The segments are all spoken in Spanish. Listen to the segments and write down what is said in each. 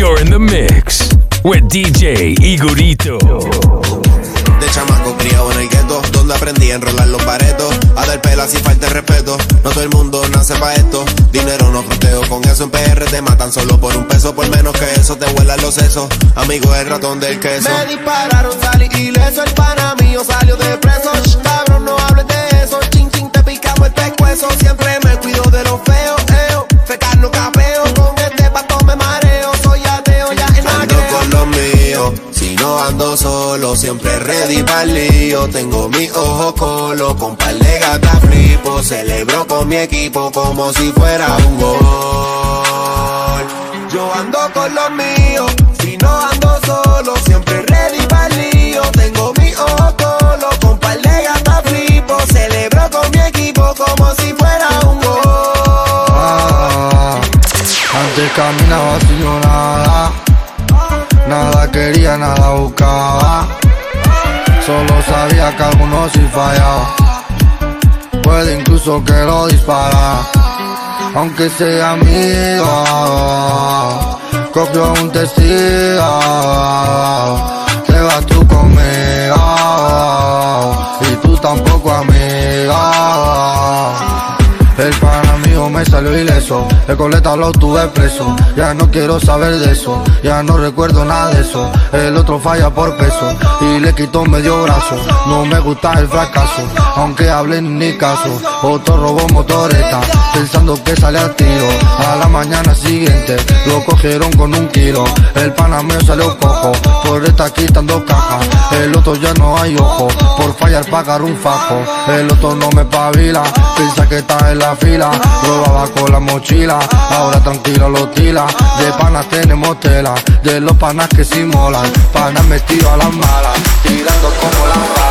You're in the mix with DJ Igorito. De chamaco criado en el gueto, donde aprendí a enrolar los baretos, a dar pelas sin falta de respeto. No todo el mundo nace pa' esto, dinero no fronteo con eso en PR te matan solo por un peso, por menos que eso te vuelan los sesos. Amigo el ratón del queso. Me dispararon, salí ileso, el pana mío salió de preso. Cabrón, no hables de eso, chin chin te picamos el pescuezo. Siempre me cuido de lo feo, eo, fecar no. No ando solo, siempre ready para lío. Tengo mi ojo colo, con par de gatas flipo. Celebro con mi equipo como si fuera un gol. Yo ando con los míos, si no ando solo, siempre ready para lío. Tengo mi ojo colo, con par de gatas flipo. Celebro con mi equipo como si fuera un gol. Ah, antes caminaba sin nada, nada quería, nada buscaba. Solo sabía que algunos sí fallaba, puede incluso que lo dispara. Aunque sea amigo, copio un testigo, te vas tú conmigo y tú tampoco amiga. El pana mío me salió ileso, el coleta lo tuve preso. Ya no quiero saber de eso, ya no recuerdo nada de eso. El otro falla por peso y le quitó medio brazo. No me gusta el fracaso, aunque hablen ni caso. Otro robó motoreta, pensando que sale a tiro. A la mañana siguiente lo cogieron con un kilo. El pana mío salió cojo, por estar quitando cajas. El otro ya no hay ojo, por fallar pagar un fajo. El otro no me pavila, piensa que está en la fila. Robaba la mochila, ahora tranquilo lo tila. De panas tenemos tela, de los panas que simulan. Panas metidos a las malas, tirando como las balas.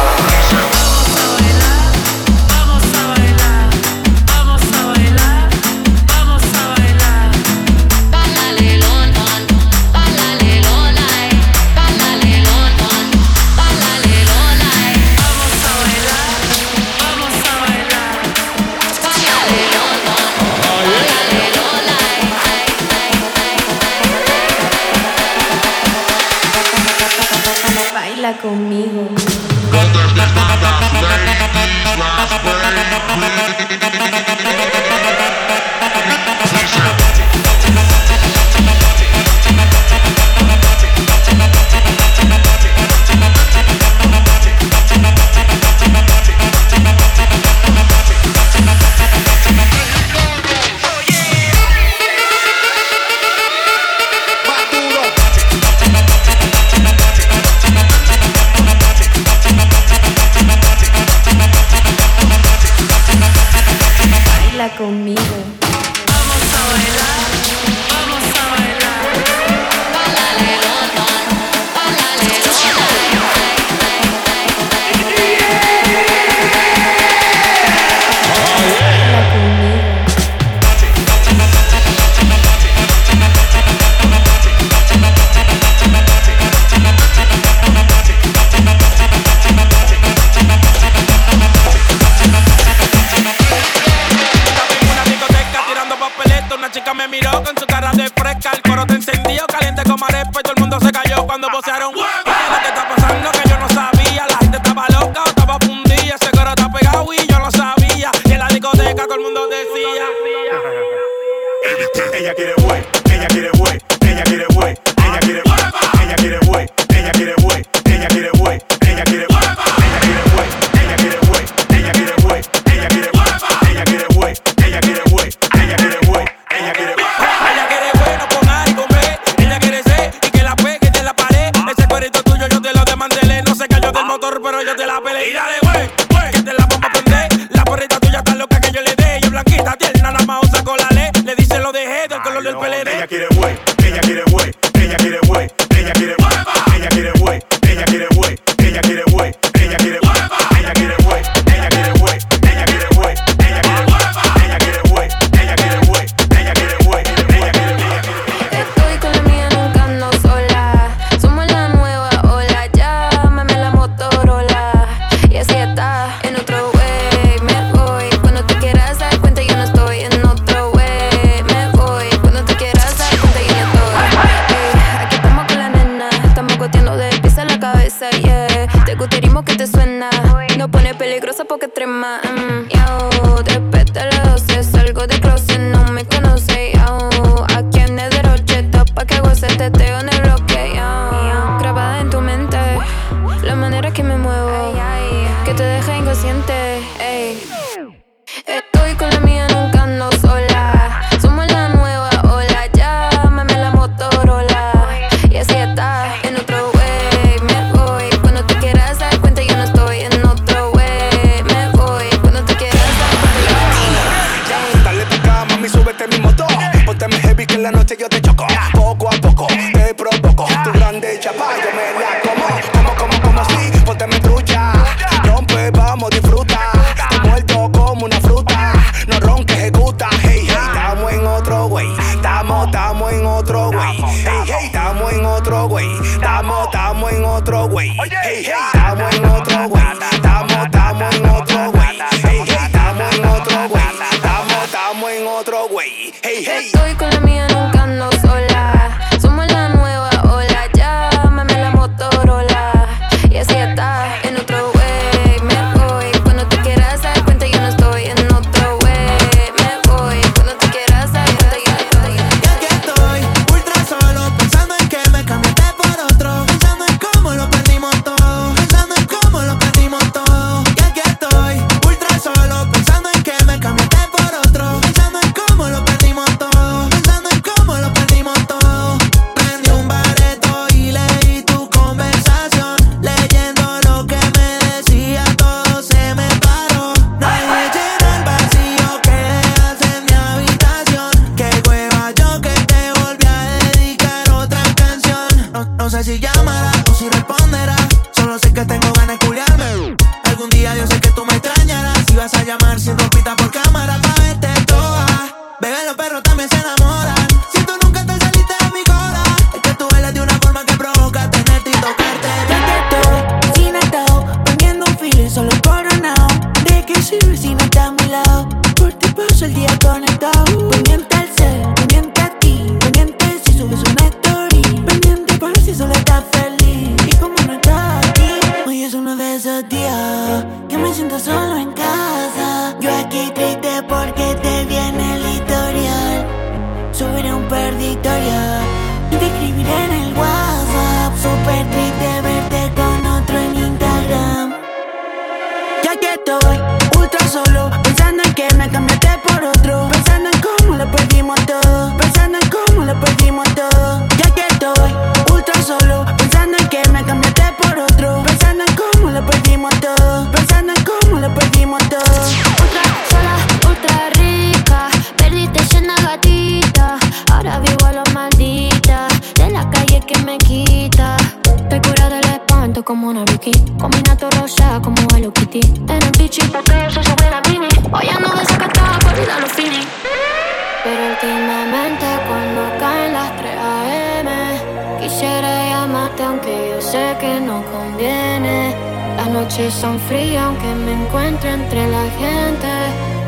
corazón frío aunque me encuentre entre la gente.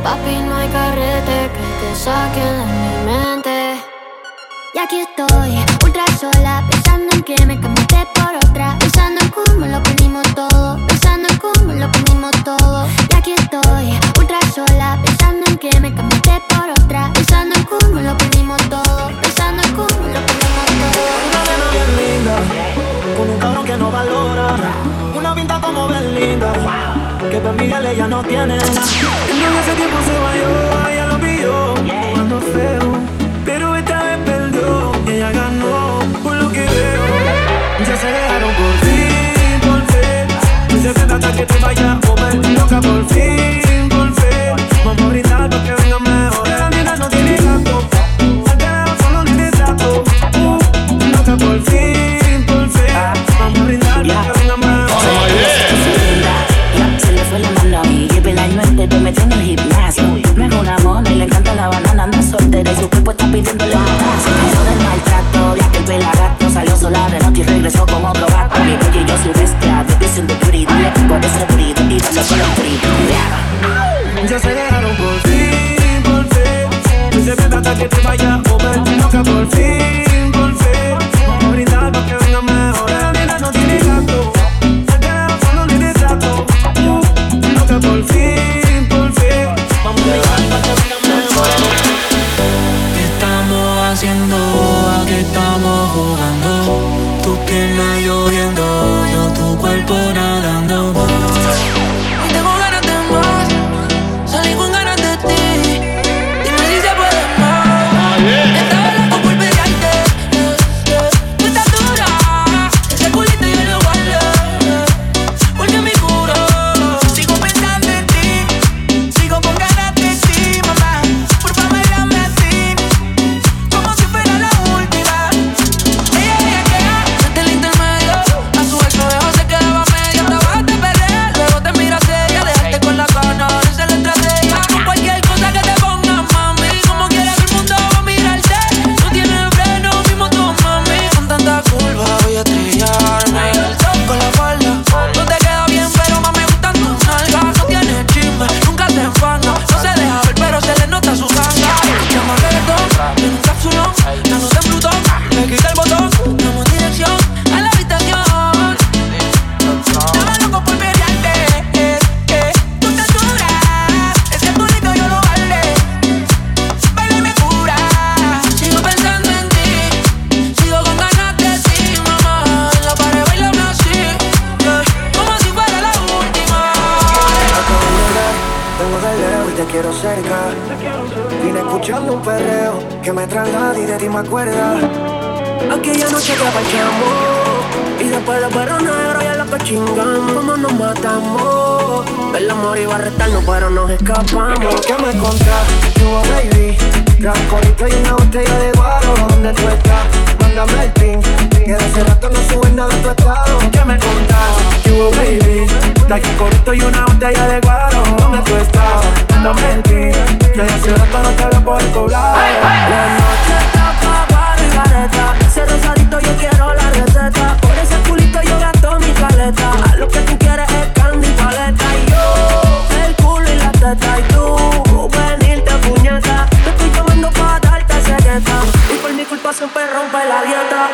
Papi, no hay carrete que te saque de mi mente. Y aquí estoy, ultra sola, pensando en que me cambiaste por otra, pensando en cómo lo perdimos todo. Que para mirarle ya no tiene nada. Entonces ese tiempo se vayó, ella lo vio, jugando feo. Pero esta vez perdió, ella ganó, por lo que veo. Ya se dejaron por fin, por fin. No se trata hasta que te vaya a comer, loca por fin. Cerca. Vine escuchando un perreo que me traslada y de ti me acuerda. Aquella noche que parchamos y después de perro negro ya lo que como nos matamos. El amor iba a retarnos, pero nos escapamos. ¿Qué me contás? Tú, baby, transporito y una botella de guaro. ¿Dónde tú estás? Mándame el pin. Que hace rato no subes nada en tu estado. ¿Qué me contás? Tú, baby, transporito y una botella de guaro. ¿Dónde tú estás? El pin. Que de hace rato no te veo por el poblado. La noche está pa' y careta. Ese rosadito yo quiero la receta. Por ese culito yo gasto mi caleta. Lo que tú quieres es candy paleta. Y yo, el culo y la teta. Y tú, venirte siempre rompe la dieta.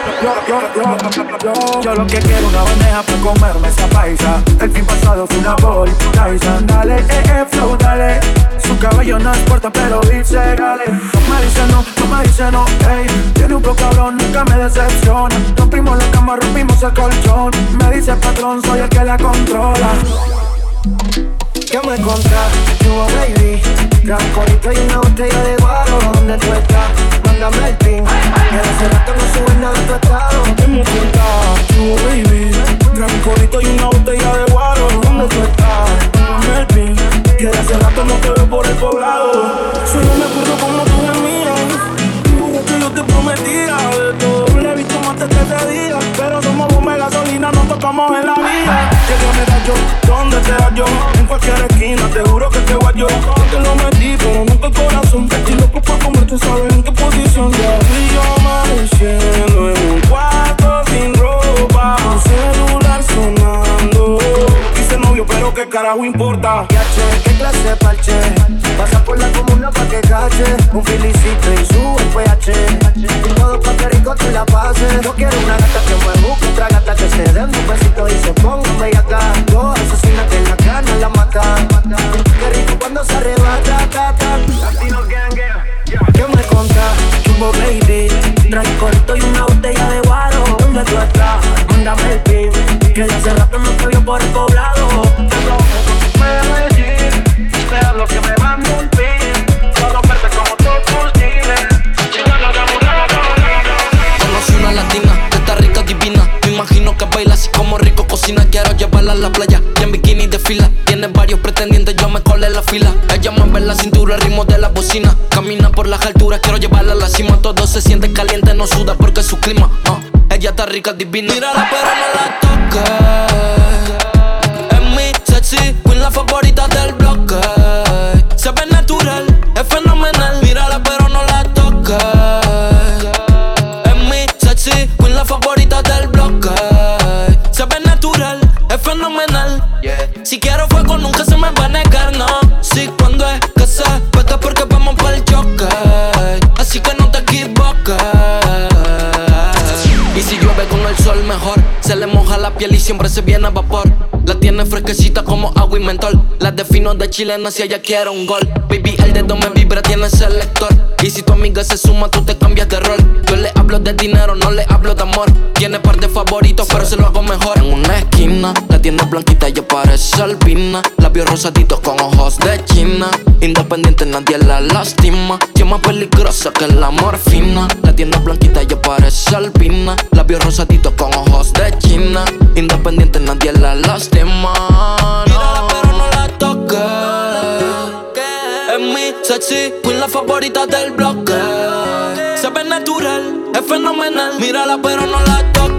Yo, lo que quiero una bandeja para comerme esa paisa. El fin pasado fue una bol, Tyson, dale, eh, eh, flow, dale. Su cabello no importa, pero dice, dale. No me dice no, no me dice no, ey. Tiene un flow cabrón, nunca me decepciona. Rompimos la cama, rompimos el colchón. Me dice patrón, soy el que la controla. ¿Qué me contás? Tú, baby, transporito y una botella de guaro. ¿Dónde tú estás? Mándame el pin. De hace rato no subes nada en tu estado. ¿Qué me contás? Tú, baby, gran y una botella de guaro. ¿Dónde tú estás? Dame el pin. Que de hace rato no te veo por el poblado. Solo me acuerdo como tú gemías. Juro que yo te prometía de todo. Le he visto más de 13 días. Pero somos bomba de gasolina, nos tocamos en la vida. Que me da yo, ¿dónde te da yo? En cualquier esquina, te juro que te voy yo. Yo te lo metí, pero nunca el corazón. Estoy loco por comer, tú sabes en qué posición ya. Y yo amaneciendo en un cuarto sin ropa. Un celular sonando. Dice novio, pero qué carajo importa. ¿qué clase parche? Pasa por la comuna pa' que cache Un felicito está rica, divina. Mírala, como agua y mentol La defino de chilena si ella quiere un gol. Baby, el dedo me vibra, tiene selector Y si tu amiga se suma, tú te cambias de rol. Yo le hablo de dinero, no le hablo de amor. Tiene par de favoritos, pero se lo hago mejor. En una esquina, la tiene blanquita y parece albina Labios rosaditos con ojos de china. Independiente, nadie la lastima. Si es más peligrosa que la morfina. La tiene blanquita y parece albina Labios rosaditos con ojos de china. Independiente, nadie la lastima. Mírala pero no la toques sexy queen, la favorita del bloque. Se ve natural, es fenomenal. Mírala pero no la toques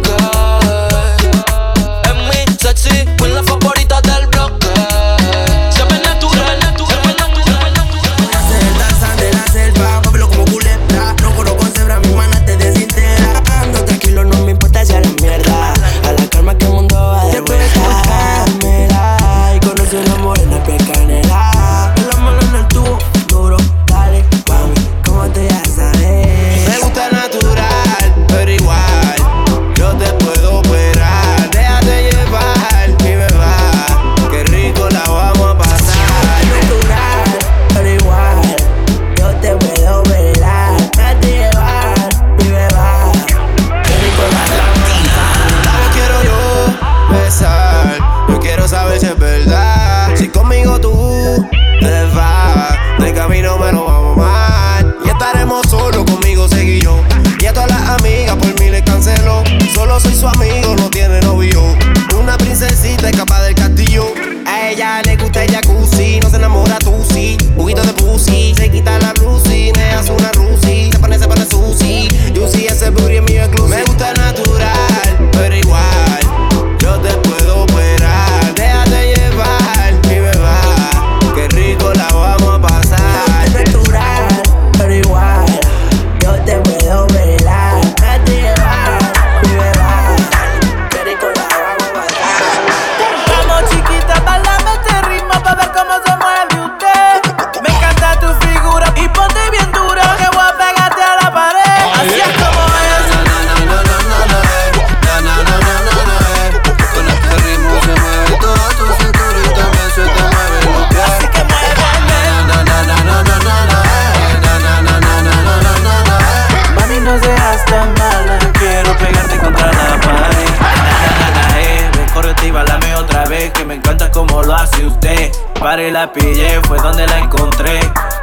Pare la pillé, fue donde la encontré.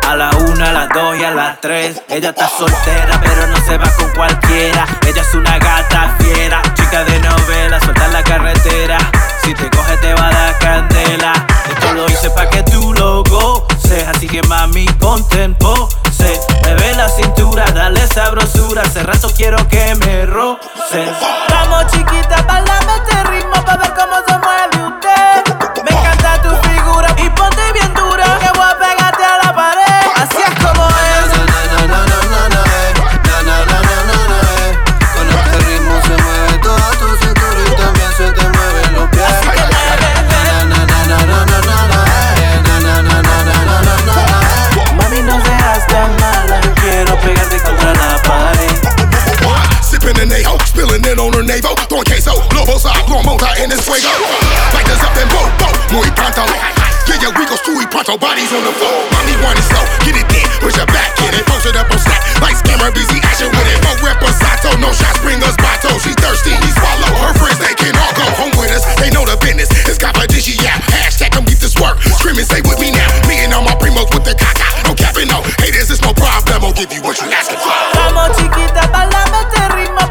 A la una, a las dos y a las tres. Ella está soltera, pero no se va con cualquiera. Ella es una gata fiera, chica de novela, suelta en la carretera. Si te coge, te va a dar candela. Esto lo hice pa' que tú lo goces, así que mami, ponte en pose. Me ve la cintura, dale sabrosura. Hace rato quiero que me roces. Vamos chiquita, bailame este ritmo pa' ver cómo se spilling on her navel. Throwing queso, lobo side, blowing monta en el fuego. Like there's up and boom, boom, muy pronto. Yeah, yeah, we go stewy pronto, bodies on the floor. Mommy want it slow, get it in, push your back in it, post it up on stack. Like scammer, busy action with it. Mo reposato, no shots, bring us bato. She thirsty, he swallow. Her friends, they can all go home with us. They know the business, it's competition, yeah. Hashtag come get this work. Scream and say with me now. Me and all my primos with the caca. No capping, no haters, it's no problem. I'll give you what you asking for. Vamos chiquita, bailame este ritmo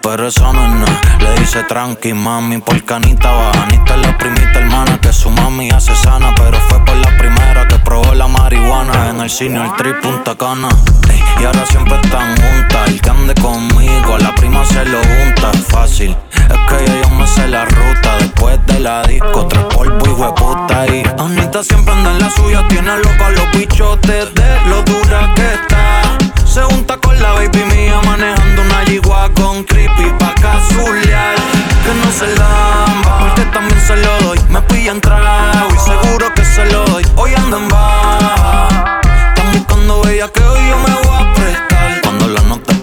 pero eso no es nada. Le dice tranqui, mami, por canita bajanita la primita hermana que su mami hace sana, pero fue por la primera que probó la marihuana en el cine el tri Punta Cana. Y ahora siempre están juntas. El que ande conmigo, a la prima se lo junta. Fácil, es que ya yo me sé la ruta. Después de la disco, tres polvo y hueputa. Y Anita siempre anda en la suya, tiene loco a los bichotes de lo dura que está. Se junta con la baby mía manejando una yigua con creepy pa' casulear Que no se lamba, porque también se lo doy. Me pillan trago y seguro que se lo doy. Hoy ando en baja Están buscando bella que hoy yo me voy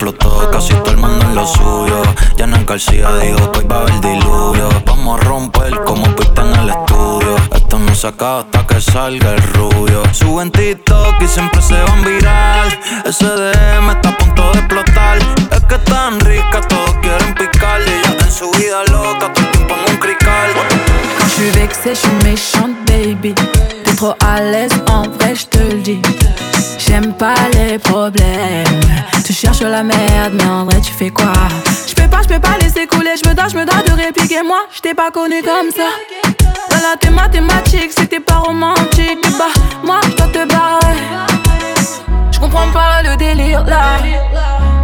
explotó, casi todo el mundo en lo suyo. Janet García dijo que hoy va a haber diluvio Vamos a romper como pista en el estudio. Esto no se acaba hasta que salga el rubio. Suben TikTok y siempre se van viral. Ese DM está a punto de explotar. Es que tan rica, todos quieren picarle Ella en su vida loca, todo el tiempo en un crical. Je suis baby. Trop à l'aise, en vrai, je te le dis. J'aime pas les problèmes. Tu cherches la merde, mais en vrai, tu fais quoi? Je peux pas, je peux pas laisser couler. Je me dois, je me dois de répliquer. Moi, je t'ai pas connu comme ça. Dans la tes mathématiques, c'était pas romantique. Bah, moi, je dois te barrer. Je comprends pas le délire là.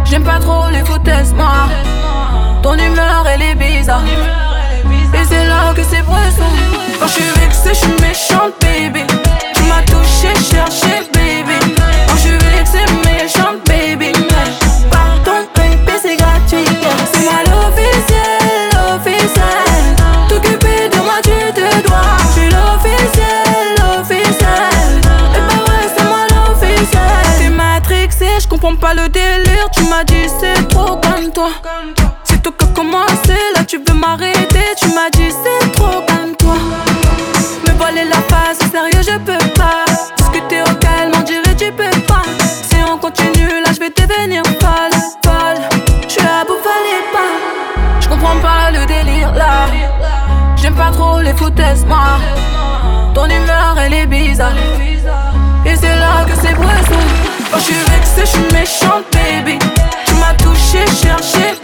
J'aime pas trop les foutaises, moi. Ton humeur, elle est bizarre. Et c'est là que c'est pressant. Quand je suis vexée, je suis méchante, baby. Tu m'as touché, cherché, baby. Quand je suis vexée, méchante, baby. Pardon, baby, c'est gratuit. C'est moi l'officiel, l'officiel. T'occuper de moi, tu te dois. Je suis l'officiel, l'officiel. Et bah ouais, c'est moi l'officiel. T'es matrixé, je comprends pas le délire. Trop les foutaises, moi. Ton humeur, elle est bizarre. Et c'est là que c'est poisson. Quand je suis vexée, je suis méchante, baby. Tu m'as touché, cherché,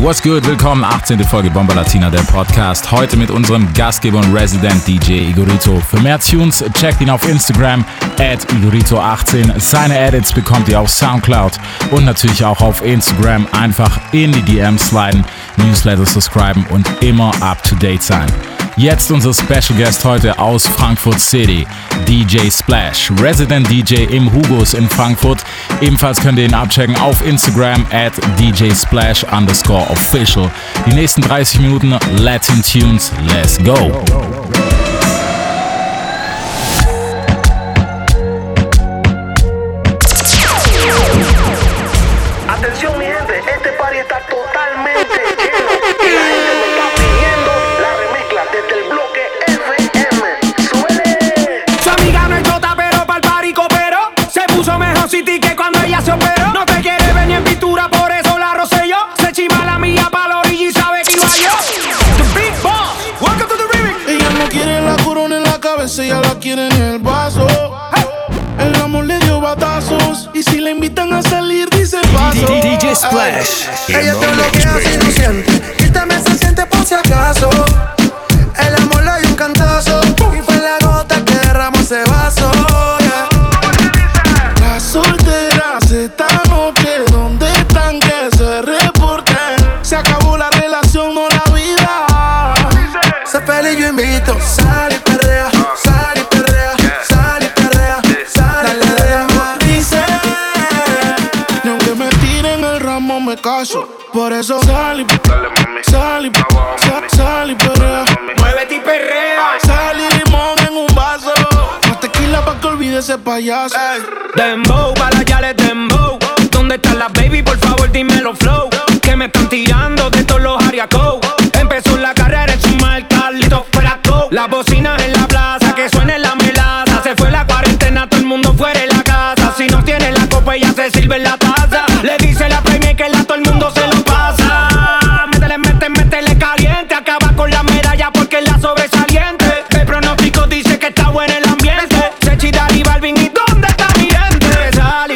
What's good? Willkommen, 18. Folge Bomber Latina, der Podcast. Heute mit unserem Gastgeber und Resident DJ Igorito. Für mehr Tunes checkt ihn auf Instagram at Igorito18. Seine Edits bekommt ihr auf Soundcloud und natürlich auch auf Instagram. Einfach in die DMs sliden, Newsletter subscriben und immer up to date sein. Jetzt unser Special Guest heute aus Frankfurt City, DJ Splash, Resident DJ im Hugos in Frankfurt. Ebenfalls könnt ihr ihn abchecken auf Instagram at DJ Splash underscore official. Die nächsten 30 Minuten Latin Tunes, let's go! Atención mi la cabeza, ella la quiere en el vaso. El amor le dio batazos y si le invitan a salir dice paso. DJ Splash. Ella te bloquea si no siente. Quítame se siente por si acaso. El amor le dio un cantazo. Y fue la gota que derramó ese vaso. yeah. Las solteras esta noche, ¿dónde están que se reporten? Se acabó la relación, no la vida. Se pele y yo invito. Caso. Por eso sal y sal y sal, sal y perrea. Muévete y perrea. Sal y limón en un vaso. Más tequila pa' que olvide ese payaso. Dembow, para ya le dembow. ¿Dónde están las baby? Por favor, dímelo flow. Que me están tirando de todos los ariacos. Empezó la carrera en su marca, listo fuera go. Las bocinas en la plaza, que suene la melaza. Se fue la cuarentena, todo el mundo fuera de la casa. Si no tiene la copa, ella se sirve en la taza.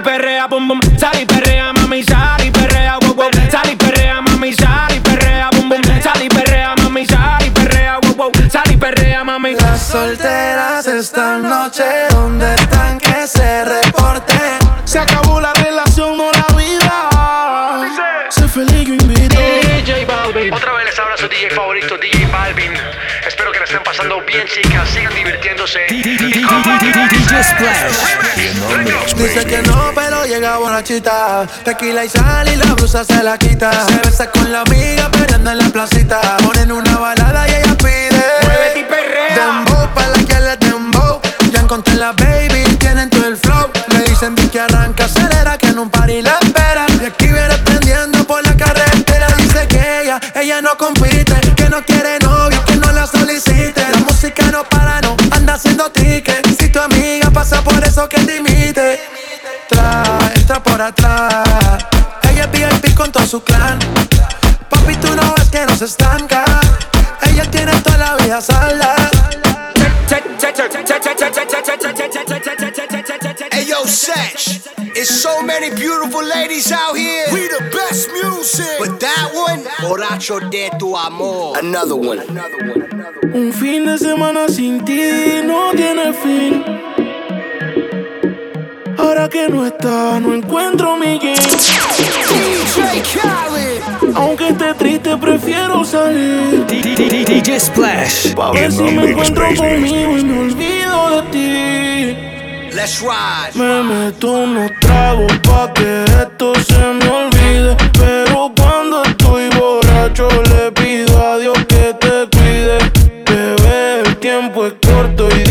Y perrea, bum y perrea, mami, sal y perrea, wow wow. Sal y perrea, mami, sal y perrea, bum bum. Sal y perrea, mami, sal y perrea, wow wow. Sal perrea, mami. Las solteras esta noche, ¿dónde Dice que no, pero llega borrachita. Tequila y sal y la blusa se la quita. Se besa con la amiga peleando en la placita. Ponen una balada y ella pide. Muévete y perrea. Dembow pa' la que le dembow. Ya encontré la baby, tienen todo el flow. Me dicen di que arranca, acelera, que en un party la espera. Y aquí viene prendiendo por la carretera. Dice que ella, ella no compite, que no quiere novio, que no la solicite. Anda haciendo ticket. Si tu amiga pasa por eso que te imite. Tra, entra por atrás. Ella es VIP con todo su clan. Papi, tú no ves que no se estanca. Ella tiene toda la vida salda. Hey yo, Satch, it's so many beautiful ladies out here. We the best music. But that one, Borracho de tu amor. Another one. Un fin de semana sin ti no tiene fin. Ahora que no está, no encuentro mi game. DJ Khaled. Aunque esté triste, prefiero salir. DJ Splash. Ver si me encuentro conmigo y me olvido de ti. Me meto unos tragos pa' que esto se me olvide. Pero cuando estoy borracho le pido a Dios que te cuide. Bebé, el tiempo es corto y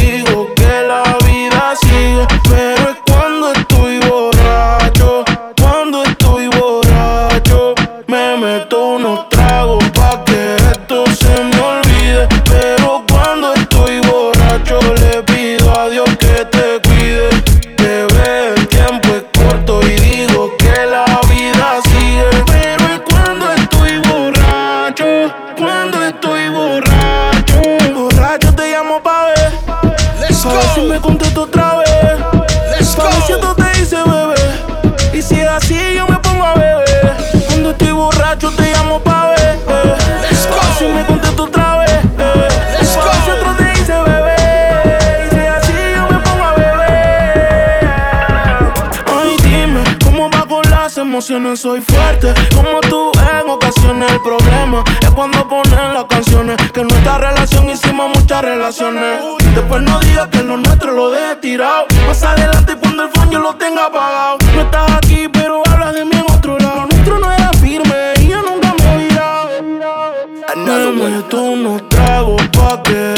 emociones soy fuerte. Como tú en ocasiones. El problema es cuando ponen las canciones. Que en nuestra relación hicimos muchas relaciones. Después no digas que lo nuestro lo deje tirado. Más adelante cuando el phone yo lo tenga apagado. No estás aquí, pero hablas de mí en otro lado. Lo nuestro no era firme y yo nunca me he virado. Me meto unos tragos pa' que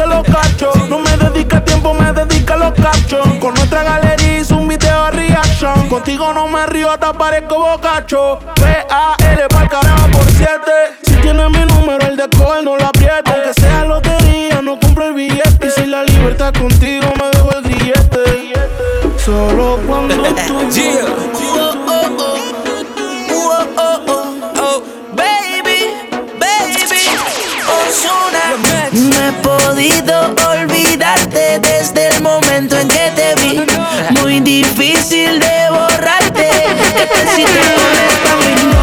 te los cachos. No me dedica tiempo, me dedica los cachos. Con nuestra galería hice un video reaction. Contigo no me río, hasta parezco bocacho. P-A-L pa'l carajo por siete. Si tienes mi número, el de coger no lo apriete. Aunque sea lotería, no compro el billete. Y si la libertad contigo me dejo el grillete. Solo cuando tú. Podido olvidarte desde el momento en que te vi. Muy difícil de borrarte. ¿Qué tal si te pones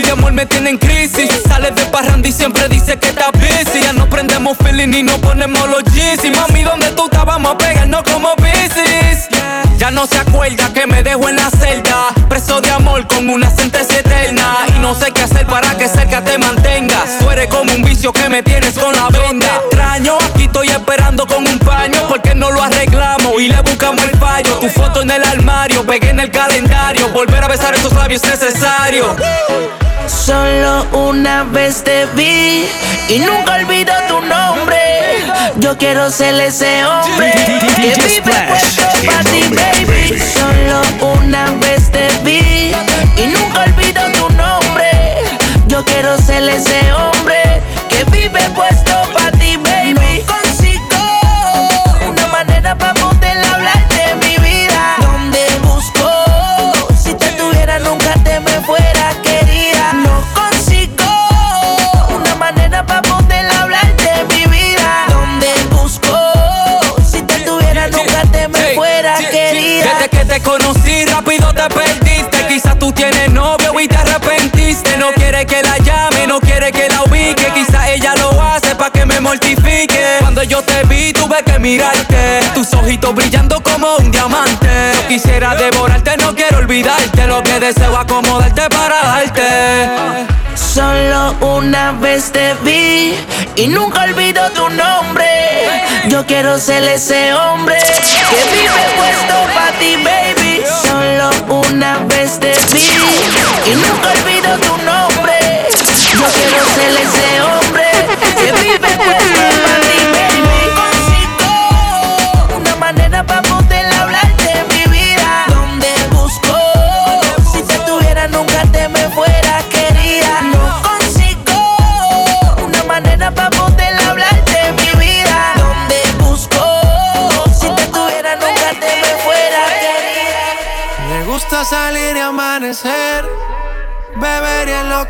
mi amor me tiene en crisis. Sale de parranda y siempre dice que está busy. Ya no prendemos feeling y no ponemos los Yeezy. Mami, ¿dónde tú estabas? Vamos a pegarnos como bicis. Ya no se acuerda que me dejó en la celda. Preso de amor con una sentencia eterna. Y no sé qué hacer para que cerca te mantengas. Tú eres como un vicio que me tienes con la venda. Extraño, aquí estoy esperando con un paño. Porque no lo arreglamos y le buscamos el fallo. Tu foto en el armario, pegué en el calendario. Volver a besar esos labios es necesario. Solo una vez te vi y nunca olvido tu nombre. Yo quiero ser ese hombre que vive puesto para ti, baby. Solo una vez te vi y nunca olvido tu nombre. Yo quiero ser ese hombre mirarte Tus ojitos brillando como un diamante Yo quisiera devorarte, no quiero olvidarte Lo que deseo acomodarte para darte Solo una vez te vi y nunca olvido tu nombre. Yo quiero ser ese hombre que vive puesto para ti, baby. Solo una vez te vi y nunca olvido tu nombre. Yo quiero ser ese hombre que vive puesto para ti,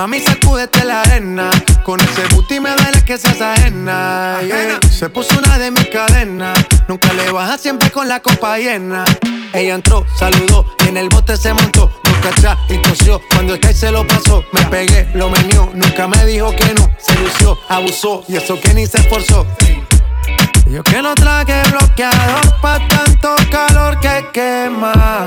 Mami, sacúdete la arena. Con ese booty me duele que seas ajena. yeah. Se puso una de mis cadenas. Nunca le baja siempre con la copa llena. Ella entró, saludó y en el bote se montó. Nunca atrás y tosió. Cuando el que se lo pasó, me pegué, lo menió. Nunca me dijo que no. Se lució, abusó y eso que ni se esforzó. Yo que no traje bloqueador pa' tanto calor que quema.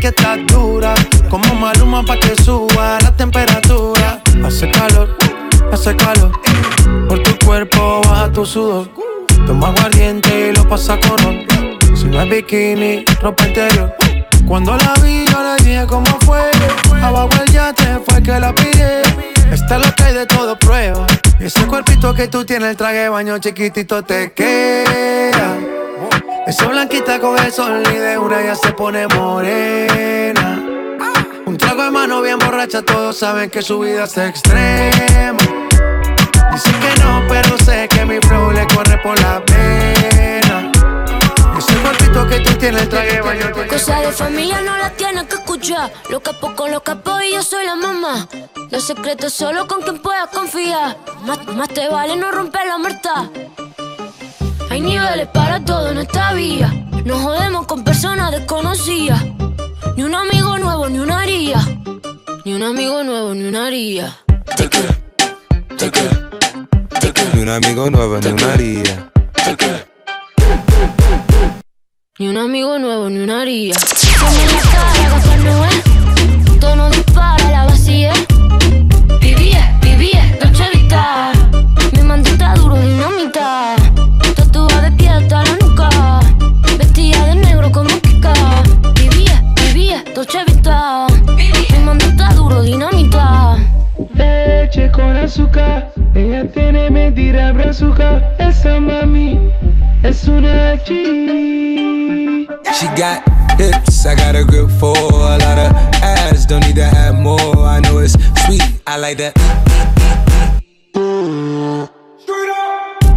Que estás dura. Como maluma pa' que suba la temperatura. Hace calor, hace calor. Por tu cuerpo baja tu sudor. Toma aguardiente y lo pasa con. Si no es bikini, ropa interior. Cuando la vi, yo le dije cómo fue. Abajo el yate fue que la pillé. Esta es lo que hay de todo prueba. Ese cuerpito que tú tienes, el traje baño chiquitito te queda. Esa blanquita con el sol y de una ya se pone morena. Un trago de mano bien borracha, todos saben que su vida es extrema. Dicen que no, pero sé que mi flow le corre por la pena. Ese cuerpito que tú tienes, traje de baño Cosa de familia no la tienes que escuchar. Lo capo con los capos y yo soy la mamá. Los secretos solo con quien puedas confiar. Más, más te vale no romper la muerta. Hay niveles para todo en esta vía. No jodemos con personas desconocidas. Ni un amigo nuevo, ni una haría. Ni un amigo nuevo, ni una haría. Ni un amigo nuevo, ni una haría. Ni un amigo nuevo, ni una haría. Tono dispara, la vacía. Vivía, vivía, Dolce Vita. Mi mandita duro, dinamita. De negro como Kika. Vivía, vivía, Dolce Vita. Mi mandita duro, dinamita. Leche con azúcar, ella tiene mentira brazuca. Esa mami es una G. She got hips, I got a grip for a lot of ass. Don't need to have more. I know it's sweet, I like that.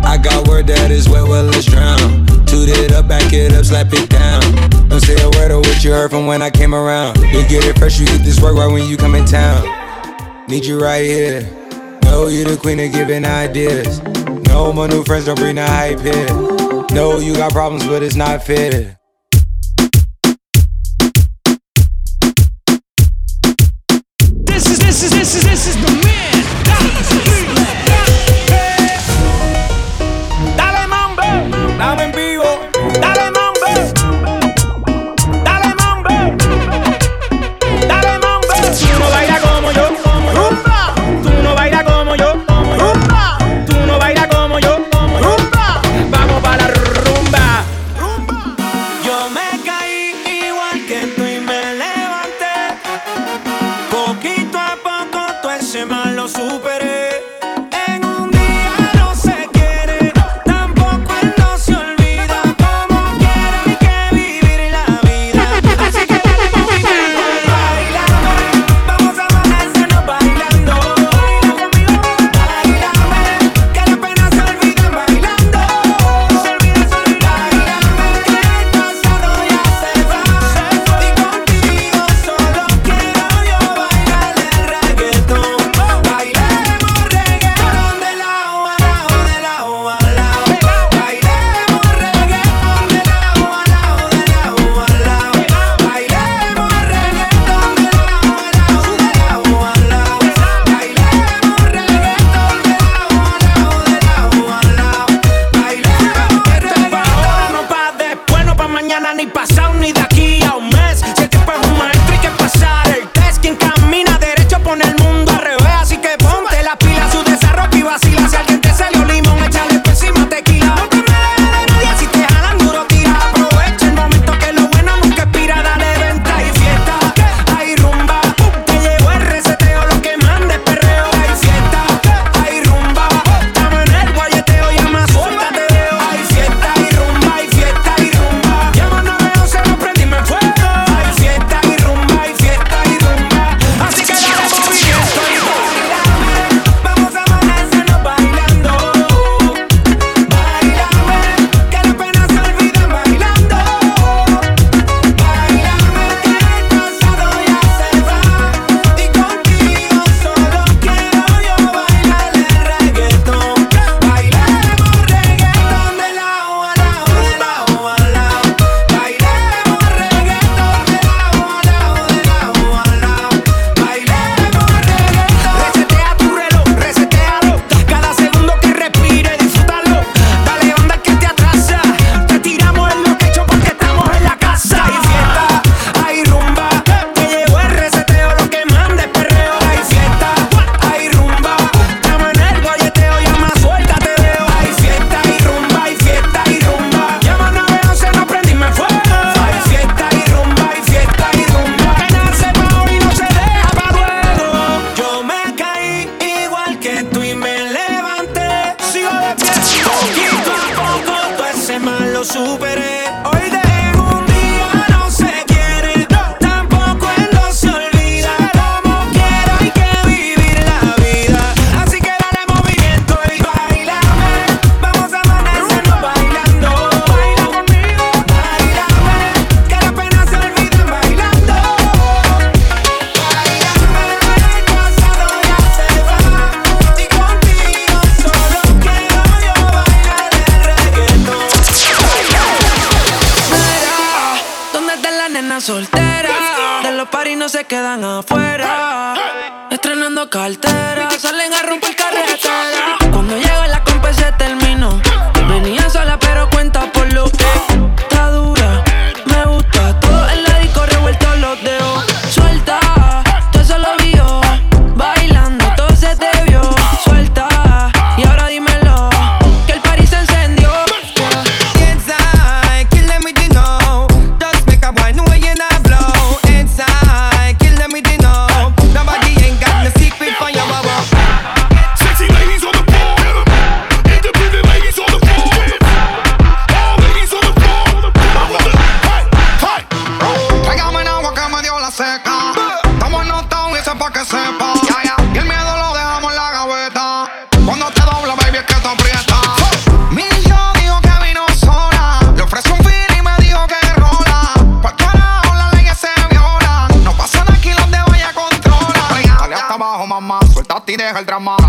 I got word that is wet, well, let's drown. Toot it up, back it up, slap it down. Don't say a word of what you heard from when I came around. You get it fresh, you get this work right when you come in town. Need you right here. Know you the queen of giving ideas. No, my new friends don't bring the hype here. No, you got problems, but it's not fair. This is this is this is this is the man. Dale mambo. Dale el drama.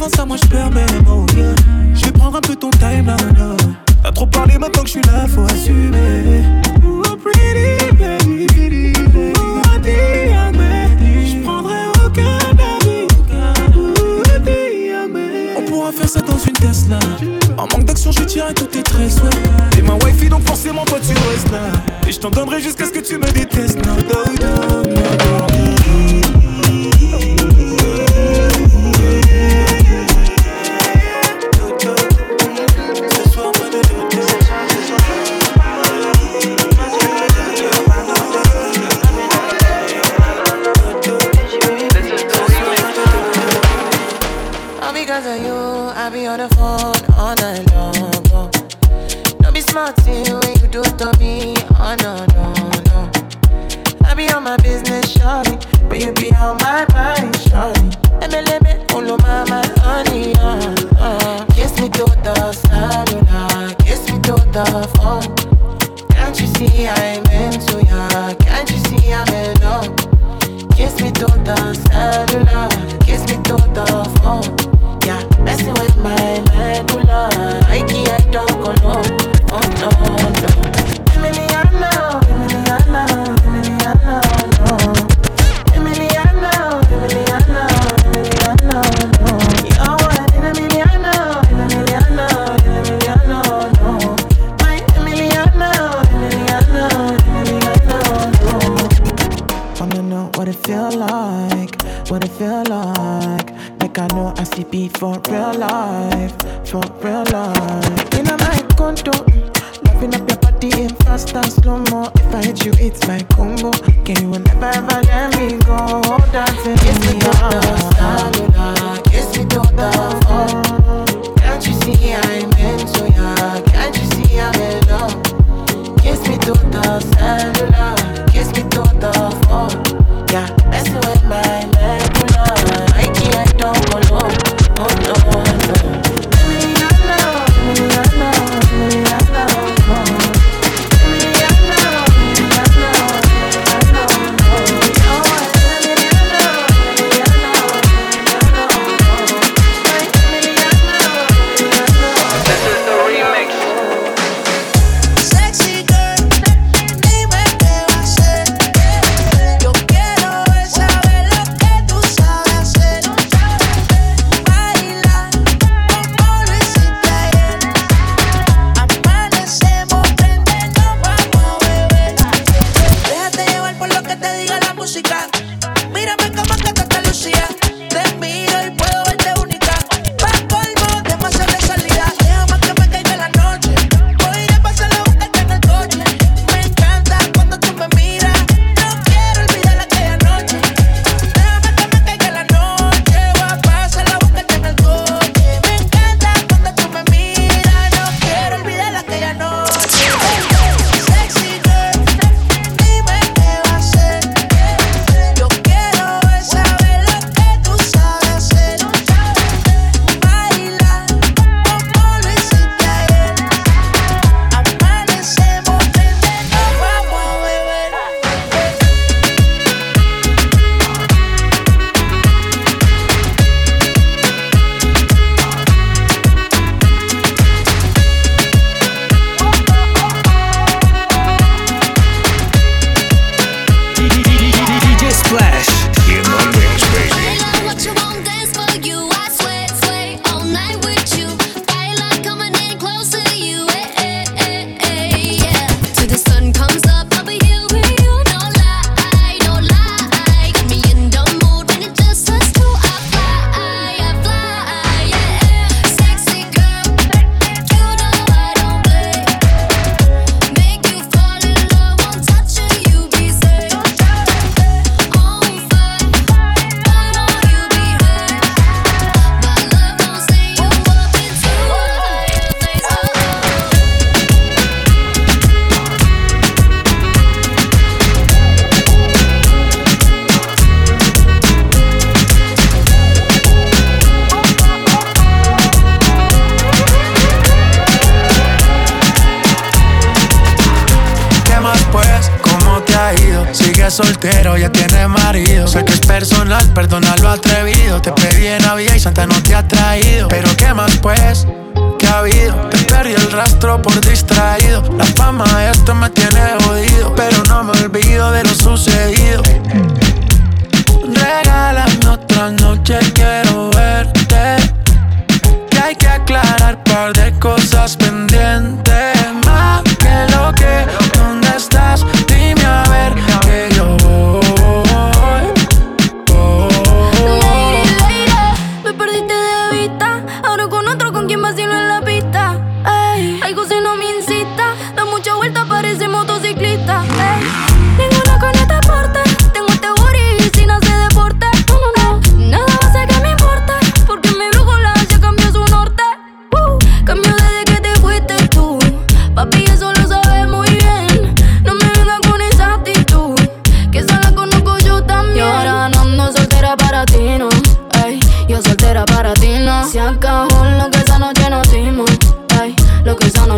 Avant ça, moi je perds mes mots. Je vais prendre un peu ton time là. T'as trop parlé maintenant que je suis là, faut assumer.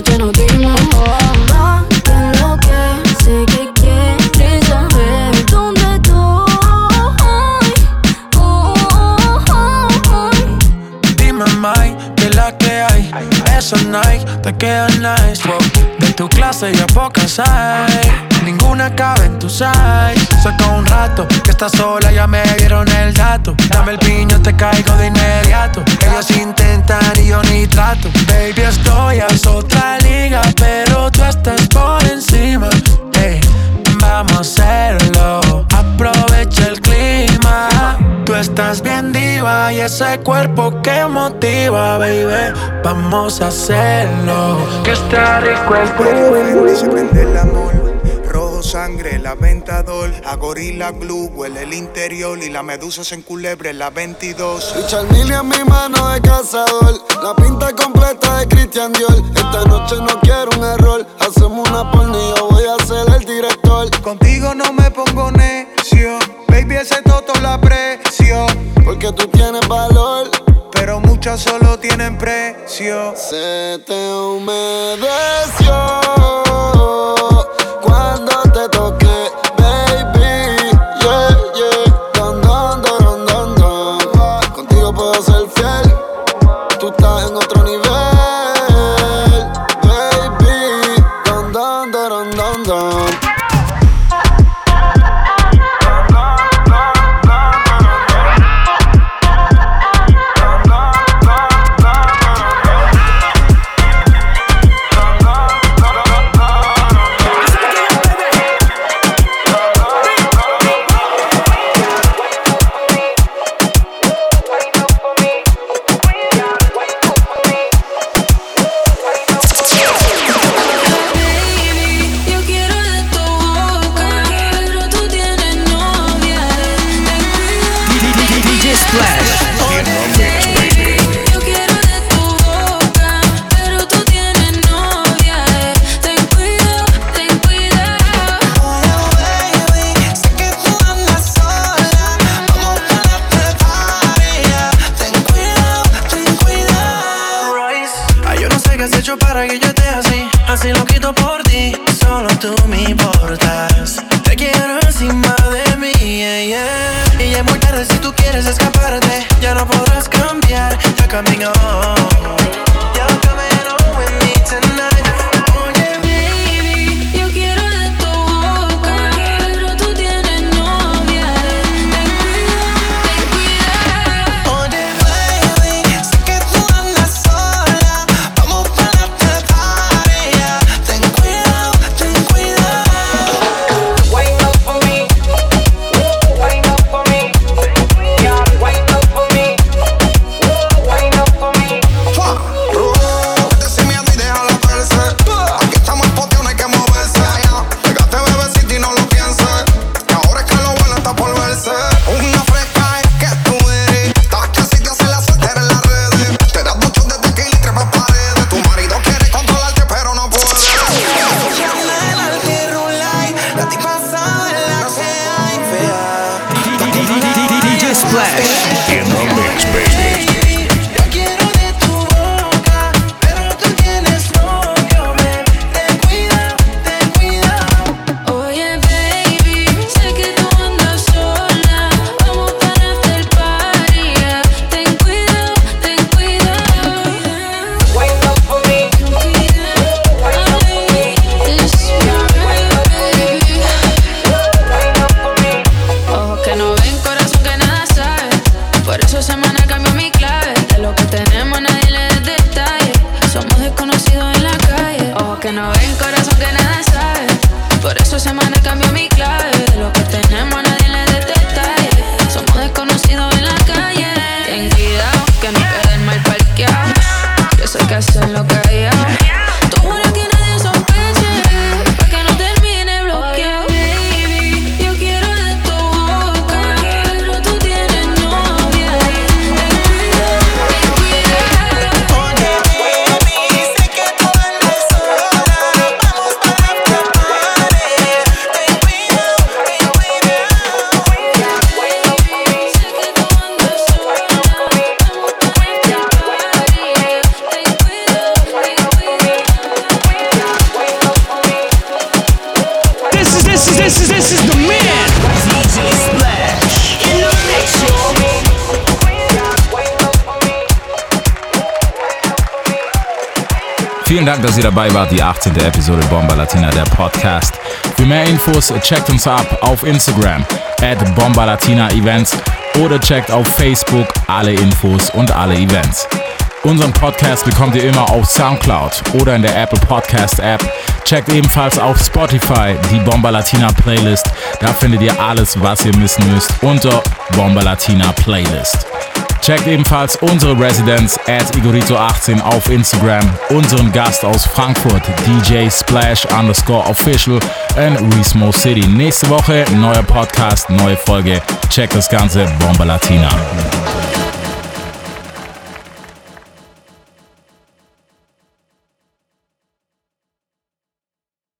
noche nos dimos. Date lo que sé que quieres saber. ¿Dónde estoy? Oh, oh, oh. Dime, Mike, que la que hay. Esa night te queda nice. De tu clase ya pocas hay. Ninguna cabe en tu size. Saca un rato que estás sola, ya me dieron el dato. Dame el piño, te caigo dinero ese cuerpo que motiva, baby. Vamos a hacerlo. Que está rico el cuerpo. el amor sangre, la ventador. A gorila glue huele el interior y la medusa se enculebre la 22. Y en mi mano de cazador, la pinta completa de Christian Dior. Esta noche no quiero un error, hacemos una pornilla, voy a ser el director. Contigo no me pongo necio, baby ese toto la presión. Porque tú tienes valor pero muchas solo tienen precio. Se te humedeció. Dass ihr dabei wart. Die 18. Episode Bomba Latina, der Podcast. Für mehr Infos checkt uns ab auf Instagram at Bomba Latina Events oder checkt auf Facebook alle Infos und alle Events. Unseren Podcast bekommt ihr immer auf Soundcloud oder in der Apple Podcast App. Checkt ebenfalls auf Spotify die Bomba Latina Playlist. Da findet ihr alles, was ihr missen müsst unter Bomba Latina Playlist. Checkt ebenfalls unsere Residenz at Igorito18 auf Instagram, unseren Gast aus Frankfurt, DJ Splash underscore official and Resmo City. Nächste Woche neuer Podcast, neue Folge. Checkt das Ganze, Bomba Latina.